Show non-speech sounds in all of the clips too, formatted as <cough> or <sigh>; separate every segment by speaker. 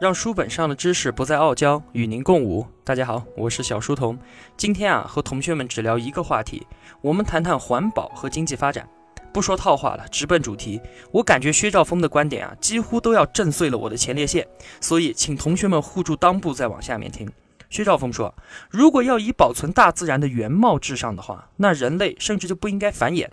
Speaker 1: 让书本上的知识不再傲娇，与您共舞。大家好，我是小书童。今天啊，和同学们只聊一个话题，我们谈谈环保和经济发展。不说套话了，直奔主题。我感觉薛兆丰的观点啊，几乎都要震碎了我的前列腺。所以，请同学们护住裆部，再往下面听。薛兆丰说，如果要以保存大自然的原貌至上的话，那人类甚至就不应该繁衍。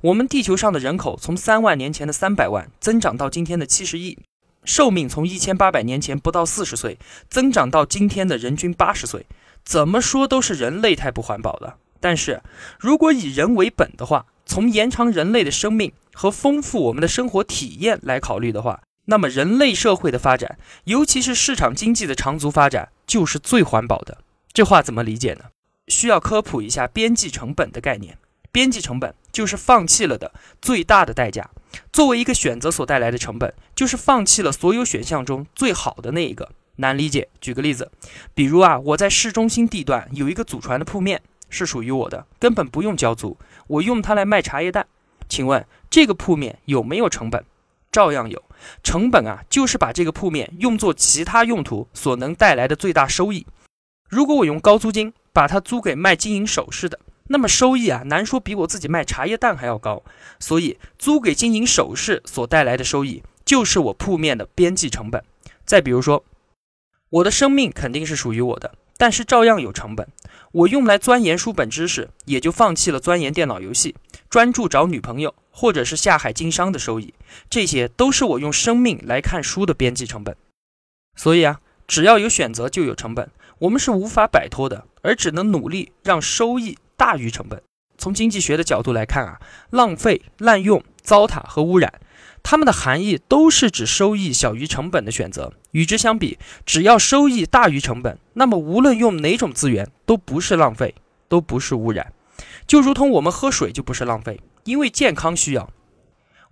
Speaker 1: 我们地球上的人口从三万年前的三百万增长到今天的七十亿。寿命从一千八百年前不到四十岁增长到今天的人均八十岁，怎么说都是人类太不环保了。但是，如果以人为本的话，从延长人类的生命和丰富我们的生活体验来考虑的话，那么人类社会的发展，尤其是市场经济的长足发展，就是最环保的。这话怎么理解呢？需要科普一下边际成本的概念。边际成本就是放弃了的最大的代价。作为一个选择所带来的成本，就是放弃了所有选项中最好的那一个。难理解？举个例子，比如啊，我在市中心地段有一个祖传的铺面，是属于我的，根本不用交租，我用它来卖茶叶蛋。请问这个铺面有没有成本？照样有。成本啊，就是把这个铺面用作其他用途所能带来的最大收益。如果我用高租金把它租给卖金银首饰的。那么收益啊，难说比我自己卖茶叶蛋还要高。所以租给金银首饰所带来的收益，就是我铺面的边际成本。再比如说，我的生命肯定是属于我的，但是照样有成本。我用来钻研书本知识，也就放弃了钻研电脑游戏，专注找女朋友，或者是下海经商的收益。这些都是我用生命来看书的边际成本。所以啊，只要有选择，就有成本。我们是无法摆脱的，而只能努力让收益。大于成本。从经济学的角度来看啊，浪费、滥用、糟蹋和污染，它们的含义都是指收益小于成本的选择。与之相比，只要收益大于成本，那么无论用哪种资源都不是浪费，都不是污染。就如同我们喝水就不是浪费，因为健康需要；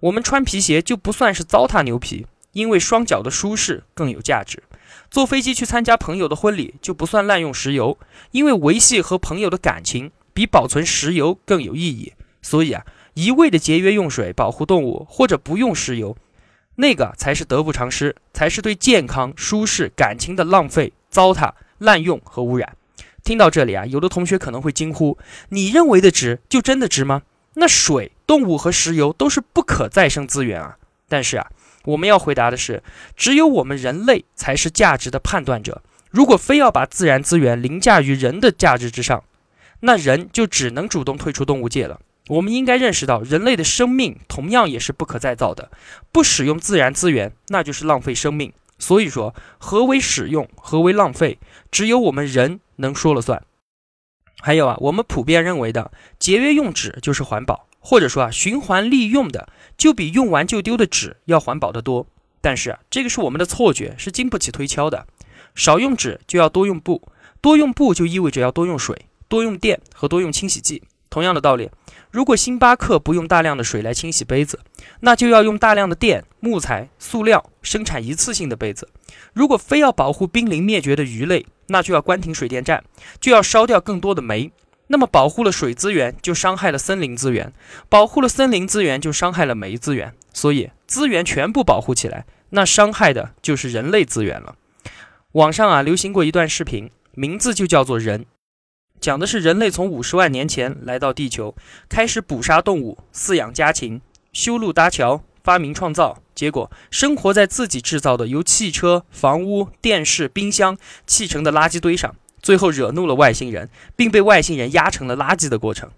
Speaker 1: 我们穿皮鞋就不算是糟蹋牛皮，因为双脚的舒适更有价值。坐飞机去参加朋友的婚礼就不算滥用石油，因为维系和朋友的感情。比保存石油更有意义，所以啊，一味的节约用水、保护动物或者不用石油，那个才是得不偿失，才是对健康、舒适、感情的浪费、糟蹋、滥用和污染。听到这里啊，有的同学可能会惊呼：“你认为的值，就真的值吗？那水、动物和石油都是不可再生资源啊！”但是啊，我们要回答的是，只有我们人类才是价值的判断者。如果非要把自然资源凌驾于人的价值之上，那人就只能主动退出动物界了。我们应该认识到，人类的生命同样也是不可再造的。不使用自然资源，那就是浪费生命。所以说，何为使用，何为浪费，只有我们人能说了算。还有啊，我们普遍认为的节约用纸就是环保，或者说啊，循环利用的就比用完就丢的纸要环保得多。但是啊，这个是我们的错觉，是经不起推敲的。少用纸就要多用布，多用布就意味着要多用水。多用电和多用清洗剂，同样的道理，如果星巴克不用大量的水来清洗杯子，那就要用大量的电、木材、塑料生产一次性的杯子。如果非要保护濒临灭绝的鱼类，那就要关停水电站，就要烧掉更多的煤。那么保护了水资源，就伤害了森林资源；保护了森林资源，就伤害了煤资源。所以资源全部保护起来，那伤害的就是人类资源了。网上啊流行过一段视频，名字就叫做“人”。讲的是人类从五十万年前来到地球，开始捕杀动物、饲养家禽、修路搭桥、发明创造，结果生活在自己制造的由汽车、房屋、电视、冰箱砌成的垃圾堆上，最后惹怒了外星人，并被外星人压成了垃圾的过程。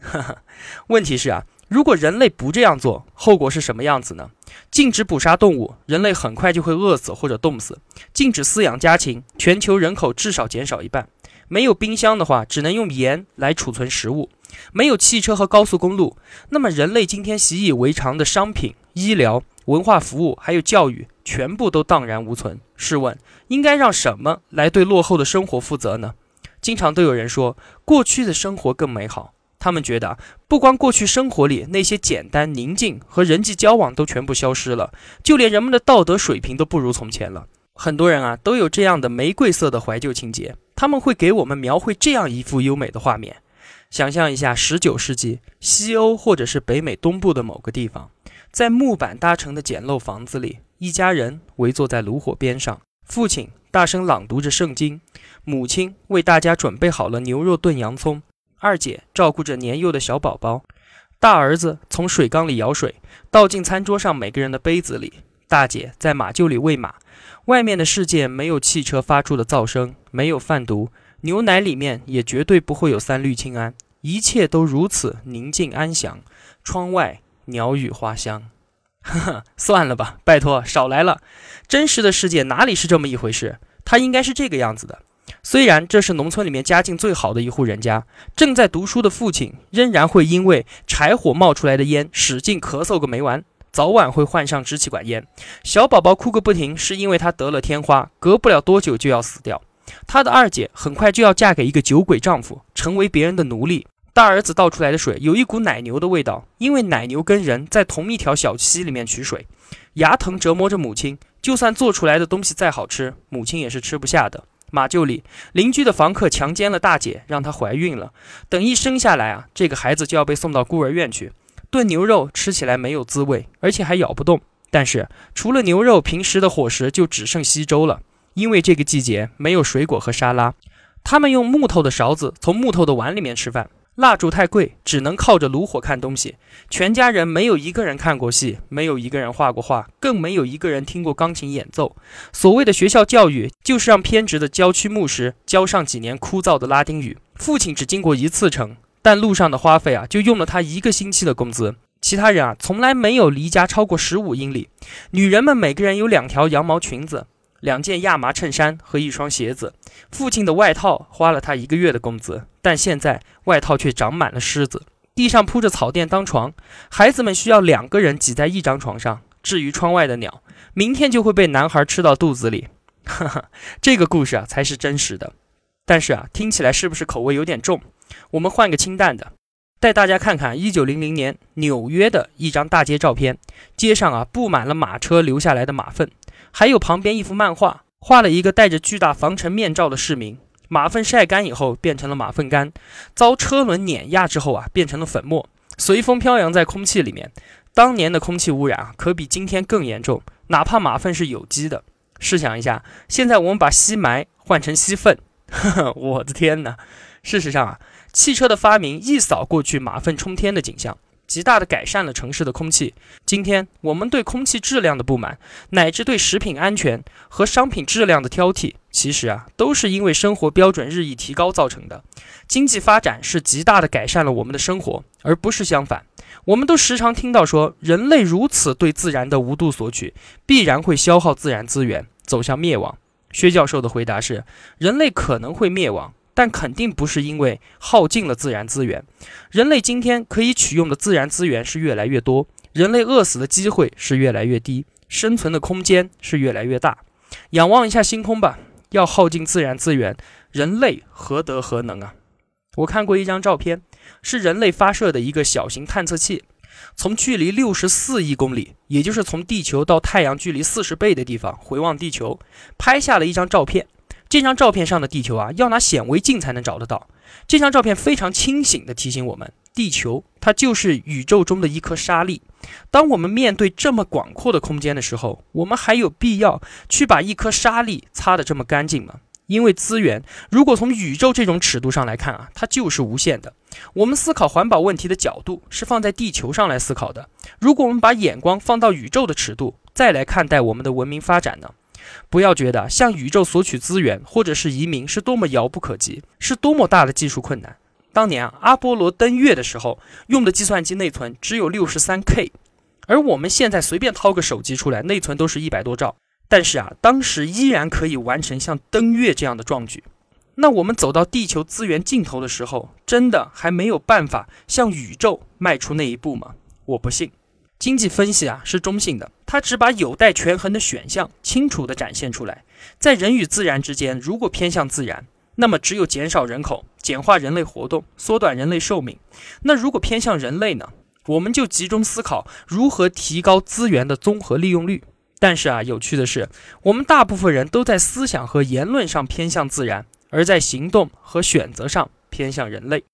Speaker 1: 哈 <laughs> 哈问题是啊，如果人类不这样做，后果是什么样子呢？禁止捕杀动物，人类很快就会饿死或者冻死；禁止饲养家禽，全球人口至少减少一半。没有冰箱的话，只能用盐来储存食物；没有汽车和高速公路，那么人类今天习以为常的商品、医疗、文化服务还有教育，全部都荡然无存。试问，应该让什么来对落后的生活负责呢？经常都有人说，过去的生活更美好。他们觉得，不光过去生活里那些简单、宁静和人际交往都全部消失了，就连人们的道德水平都不如从前了。很多人啊，都有这样的玫瑰色的怀旧情节。他们会给我们描绘这样一幅优美的画面：想象一下，十九世纪西欧或者是北美东部的某个地方，在木板搭成的简陋房子里，一家人围坐在炉火边上，父亲大声朗读着圣经，母亲为大家准备好了牛肉炖洋葱，二姐照顾着年幼的小宝宝，大儿子从水缸里舀水倒进餐桌上每个人的杯子里，大姐在马厩里喂马。外面的世界没有汽车发出的噪声，没有贩毒，牛奶里面也绝对不会有三氯氰胺，一切都如此宁静安详。窗外鸟语花香，呵呵，算了吧，拜托少来了。真实的世界哪里是这么一回事？它应该是这个样子的。虽然这是农村里面家境最好的一户人家，正在读书的父亲仍然会因为柴火冒出来的烟使劲咳嗽个没完。早晚会患上支气管炎，小宝宝哭个不停，是因为他得了天花，隔不了多久就要死掉。他的二姐很快就要嫁给一个酒鬼丈夫，成为别人的奴隶。大儿子倒出来的水有一股奶牛的味道，因为奶牛跟人在同一条小溪里面取水。牙疼折磨着母亲，就算做出来的东西再好吃，母亲也是吃不下的。马厩里，邻居的房客强奸了大姐，让她怀孕了。等一生下来啊，这个孩子就要被送到孤儿院去。炖牛肉吃起来没有滋味，而且还咬不动。但是除了牛肉，平时的伙食就只剩稀粥了，因为这个季节没有水果和沙拉。他们用木头的勺子从木头的碗里面吃饭。蜡烛太贵，只能靠着炉火看东西。全家人没有一个人看过戏，没有一个人画过画，更没有一个人听过钢琴演奏。所谓的学校教育，就是让偏执的郊区牧师教上几年枯燥的拉丁语。父亲只经过一次城。但路上的花费啊，就用了他一个星期的工资。其他人啊，从来没有离家超过十五英里。女人们每个人有两条羊毛裙子、两件亚麻衬衫和一双鞋子。父亲的外套花了他一个月的工资，但现在外套却长满了虱子。地上铺着草垫当床，孩子们需要两个人挤在一张床上。至于窗外的鸟，明天就会被男孩吃到肚子里。哈哈，这个故事啊，才是真实的。但是啊，听起来是不是口味有点重？我们换个清淡的，带大家看看一九零零年纽约的一张大街照片。街上啊布满了马车留下来的马粪，还有旁边一幅漫画，画了一个戴着巨大防尘面罩的市民。马粪晒干以后变成了马粪干，遭车轮碾压之后啊变成了粉末，随风飘扬在空气里面。当年的空气污染啊可比今天更严重，哪怕马粪是有机的。试想一下，现在我们把吸霾换成吸粪，<laughs> 我的天哪！事实上啊。汽车的发明一扫过去马粪冲天的景象，极大的改善了城市的空气。今天我们对空气质量的不满，乃至对食品安全和商品质量的挑剔，其实啊，都是因为生活标准日益提高造成的。经济发展是极大的改善了我们的生活，而不是相反。我们都时常听到说，人类如此对自然的无度索取，必然会消耗自然资源，走向灭亡。薛教授的回答是：人类可能会灭亡。但肯定不是因为耗尽了自然资源，人类今天可以取用的自然资源是越来越多，人类饿死的机会是越来越低，生存的空间是越来越大。仰望一下星空吧，要耗尽自然资源，人类何德何能啊？我看过一张照片，是人类发射的一个小型探测器，从距离六十四亿公里，也就是从地球到太阳距离四十倍的地方回望地球，拍下了一张照片。这张照片上的地球啊，要拿显微镜才能找得到。这张照片非常清醒地提醒我们，地球它就是宇宙中的一颗沙粒。当我们面对这么广阔的空间的时候，我们还有必要去把一颗沙粒擦得这么干净吗？因为资源，如果从宇宙这种尺度上来看啊，它就是无限的。我们思考环保问题的角度是放在地球上来思考的。如果我们把眼光放到宇宙的尺度，再来看待我们的文明发展呢？不要觉得向宇宙索取资源或者是移民是多么遥不可及，是多么大的技术困难。当年啊，阿波罗登月的时候用的计算机内存只有六十三 K，而我们现在随便掏个手机出来，内存都是一百多兆。但是啊，当时依然可以完成像登月这样的壮举。那我们走到地球资源尽头的时候，真的还没有办法向宇宙迈出那一步吗？我不信。经济分析啊是中性的，它只把有待权衡的选项清楚地展现出来。在人与自然之间，如果偏向自然，那么只有减少人口、简化人类活动、缩短人类寿命；那如果偏向人类呢？我们就集中思考如何提高资源的综合利用率。但是啊，有趣的是，我们大部分人都在思想和言论上偏向自然，而在行动和选择上偏向人类。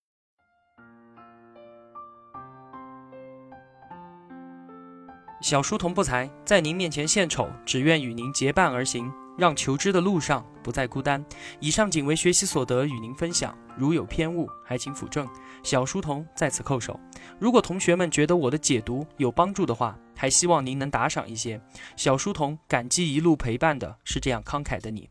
Speaker 1: 小书童不才，在您面前献丑，只愿与您结伴而行，让求知的路上不再孤单。以上仅为学习所得，与您分享。如有偏误，还请斧正。小书童在此叩首。如果同学们觉得我的解读有帮助的话，还希望您能打赏一些。小书童感激一路陪伴的是这样慷慨的你。